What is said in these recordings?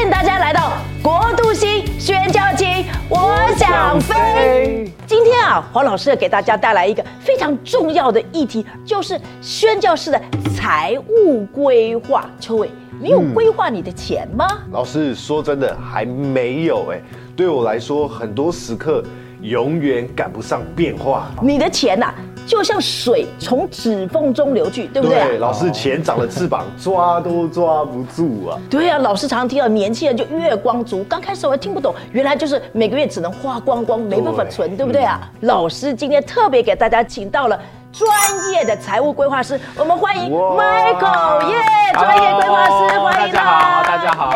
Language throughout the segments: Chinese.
欢迎大家来到国度星宣教经，我想飞。今天啊，黄老师要给大家带来一个非常重要的议题，就是宣教师的财务规划。秋伟，你有规划你的钱吗？老师说真的还没有哎，对我来说，很多时刻永远赶不上变化。你的钱呐、就像水从指缝中流去，对不对啊？老师钱长了翅膀，抓都抓不住啊。对啊、老师常常听到年轻人就月光族，刚开始我还听不懂，原来就是每个月只能花光光，没办法存，对不对啊？老师今天特别给大家请到了。专业的财务规划师，我们欢迎哇 Michael 耶！专业规划师欢迎大家好，大家好。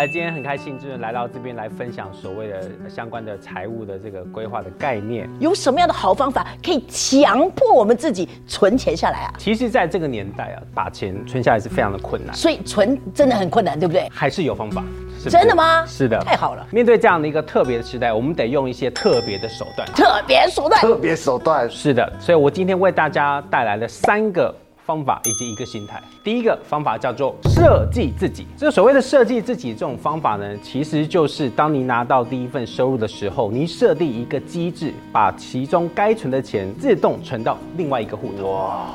耶呃，今天很开心，就是来到这边来分享所谓的相关的财务的这个规划的概念。有什么样的好方法可以强迫我们自己存钱下来啊？其实，在这个年代啊，把钱存下来是非常的困难，所以存真的很困难，对不对？还是有方法。是真的吗是的，太好了面对这样的一个特别的时代，我们得用一些特别的手段。特别手段，特别手段是的，所以我今天为大家带来了三个方法以及一个心态。第一个方法叫做设计自己。这所谓的设计自己这种方法呢，其实就是当你拿到第一份收入的时候，你设定一个机制，把其中该存的钱自动存到另外一个户头。哇，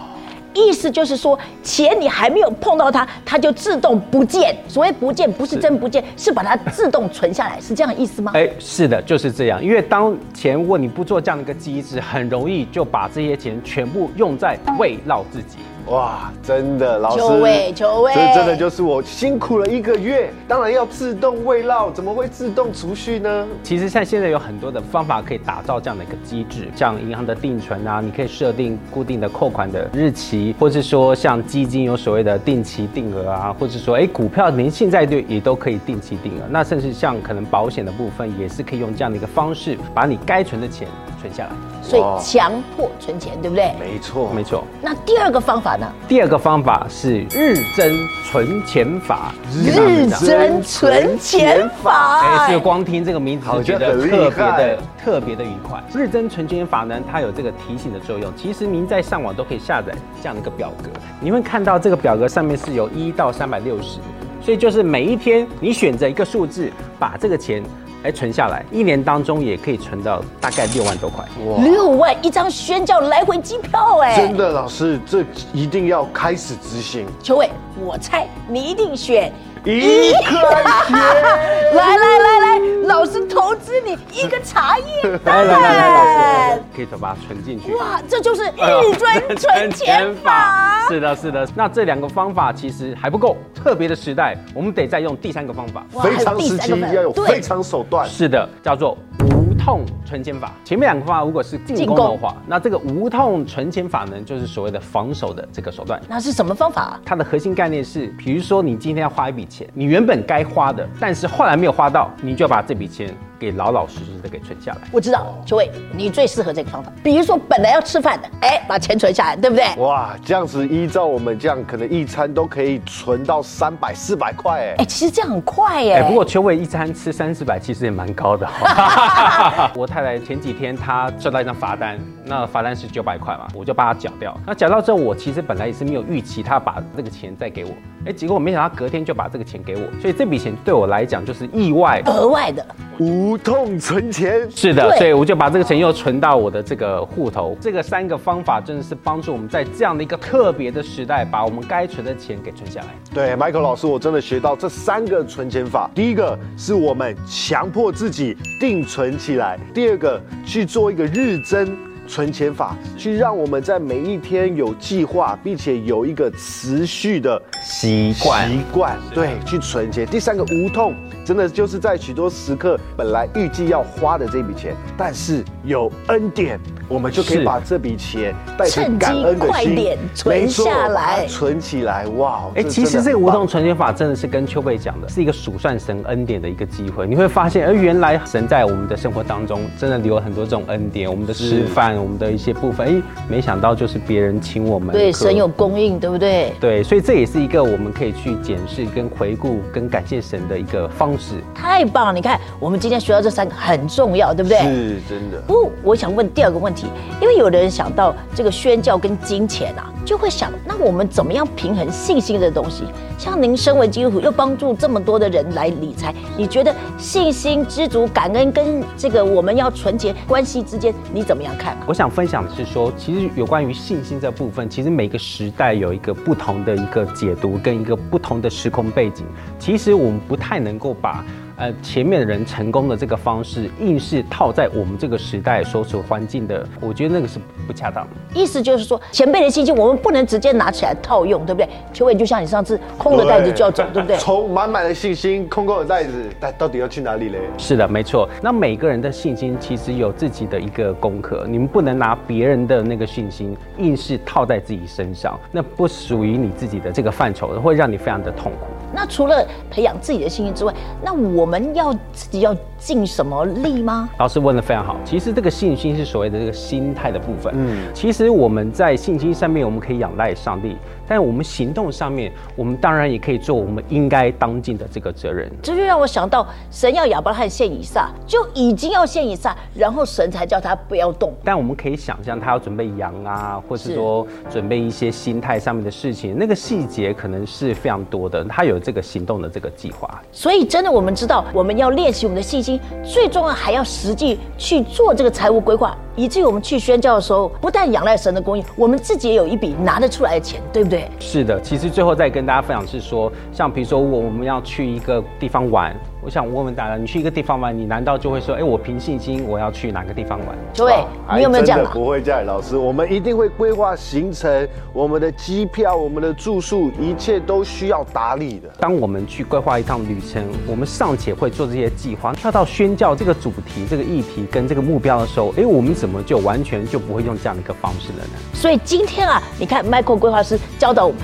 意思就是说，钱你还没有碰到它，它就自动不见。所谓不见，不是真不见，是把它自动存下来，是这样的意思吗？哎，是的，就是这样。因为当钱如果你不做这样的一个机制，很容易就把这些钱全部用在慰劳自己。哇，真的，老师，求位求位这真的就是我辛苦了一个月，当然要自动喂料，怎么会自动储蓄呢？其实像现在有很多的方法可以打造这样的一个机制，像银行的定存啊，你可以设定固定的扣款的日期，或是说像基金有所谓的定期定额啊，或者说哎股票您现在就也都可以定期定额，那甚至像可能保险的部分也是可以用这样的一个方式，把你该存的钱存下来。所以强迫存钱，对不对？没错，没错。那第二个方法呢？第二个方法是日增存钱法，日增存钱法。哎，这个光听这个名字就觉得特别的特别的愉快。日增存钱法呢，它有这个提醒的作用。其实您在上网都可以下载这样的一个表格，你会看到这个表格上面是有一到三百六十，所以就是每一天你选择一个数字，把这个钱哎存下来，一年当中也可以存到大概六万多块。哇，六万一张宣教来回机票，哎，真的，老师，这一定要开始执行。邱伟，我猜你一定选一块钱，来来来来，老师投资你一个茶叶蛋。来来来来，老师可以把它存进去。哇，这就是哎呦日尊存钱法。是的，是的。那这两个方法其实还不够，特别的时代，我们得再用第三个方法。非常时期要有对非常手段。是的，叫做无痛存钱法。前面两个方法如果是进攻的话，那这个无痛存钱法呢，就是所谓的防守的这个手段。那是什么方法？它的核心概念是，比如说你今天要花一笔钱，你原本该花的，但是后来没有花到，你就要把这笔钱给老老实实的给存下来。我知道，秋伟，你最适合这个方法。比如说，本来要吃饭的，哎，把钱存下来，对不对？哇，这样子依照我们这样，可能一餐都可以存到三百、四百块哎。哎，其实这样很快耶。哎、不过邱伟一餐吃三四百，其实也蛮高的、哦。我太太前几天她收到一张罚单，那罚单是九百块嘛，我就把它缴掉。那缴掉之后，我其实本来也是没有预期她把这个钱再给我，哎、结果我没想到隔天就把这个钱给我，所以这笔钱对我来讲就是意外。额外的，无痛存钱，是的，所以我就把这个钱又存到我的这个户头。这个三个方法真的是帮助我们在这样的一个特别的时代，把我们该存的钱给存下来。对，Michael 老师，我真的学到这三个存钱法。第一个是我们强迫自己定存起来；第二个去做一个日增。存钱法，去让我们在每一天有计划，并且有一个持续的习惯习惯，对，去存钱。第三个无痛，真的就是在许多时刻本来预计要花的这笔钱，但是有恩典，我们就可以把这笔钱带着趁机感恩的心快点，存下来存起来。哇，哎、这其实这个无痛存钱法真的是跟秋贝讲的，是一个数算神恩典的一个机会。你会发现，而原来神在我们的生活当中真的留了很多这种恩典，我们的吃饭，我们的一些部分，哎、没想到就是别人请我们，对，神有供应，对不对？对，所以这也是一个我们可以去检视、跟回顾、跟感谢神的一个方式。太棒了！你看，我们今天学到这三个很重要，对不对？是真的。不我想问第二个问题，因为有的人想到这个宣教跟金钱啊，就会想，那我们怎么样平衡信心的东西？像您身为基督徒，又帮助这么多的人来理财，你觉得信心、知足、感恩跟这个我们要存钱关系之间，你怎么样看？我想分享的是说，其实有关于信心这部分，其实每个时代有一个不同的一个解读，跟一个不同的时空背景。其实我们不太能够把。呃，前面的人成功的这个方式，硬是套在我们这个时代所处环境的，我觉得那个是不恰当的。意思就是说，前辈的信心，我们不能直接拿起来套用，对不对？邱伟，就像你上次空的袋子就要走，对不对？从满满的信心，空空的袋子，但到底要去哪里嘞？是的，没错。那每个人的信心其实有自己的一个功课，你们不能拿别人的那个信心硬是套在自己身上，那不属于你自己的这个范畴，会让你非常的痛苦。那除了培养自己的信心之外，那我们要自己要尽什么力吗？老师问的非常好。其实这个信心是所谓的这个心态的部分。嗯，其实我们在信心上面，我们可以仰赖上帝。但我们行动上面，我们当然也可以做我们应该当尽的这个责任。这就让我想到，神要亚伯拉罕献以撒，就已经要献以撒，然后神才叫他不要动。但我们可以想象，他要准备羊啊，或是说准备一些心态上面的事情，那个细节可能是非常多的。他有这个行动的这个计划。所以，真的我们知道，我们要练习我们的信心，最重要还要实际去做这个财务规划。以至于我们去宣教的时候，不但仰赖神的供应，我们自己也有一笔拿得出来的钱，对不对？是的，其实最后再跟大家分享是说，像比如说我我们要去一个地方玩。我想问问大家，你去一个地方玩，你难道就会说，哎，我凭信心我要去哪个地方玩？各位，你有没有这样？不会这样，老师，我们一定会规划行程，我们的机票、我们的住宿，一切都需要打理的。当我们去规划一趟旅程，我们尚且会做这些计划，跳到宣教这个主题、这个议题跟这个目标的时候，哎，我们怎么就完全就不会用这样的一个方式了呢？所以今天啊，你看，Michael 规划师教导我们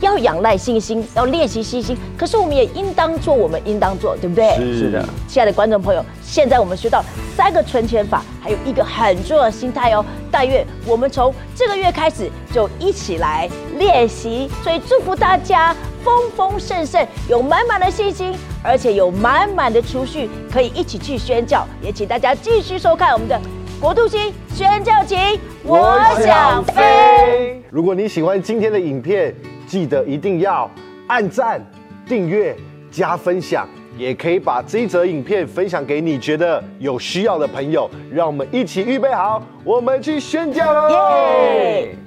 要仰赖信心，要练习信心，可是我们也应当做我们应当做。对不对？是的，亲爱的观众朋友，现在我们学到三个存钱法，还有一个很重要的心态哦。但愿我们从这个月开始就一起来练习，所以祝福大家丰丰盛盛，有满满的信心，而且有满满的储蓄，可以一起去宣教。也请大家继续收看我们的国度星宣教集。我想飞。如果你喜欢今天的影片，记得一定要按赞、订阅。加分享，也可以把这一则影片分享给你觉得有需要的朋友，让我们一起预备好，我们去宣教喽！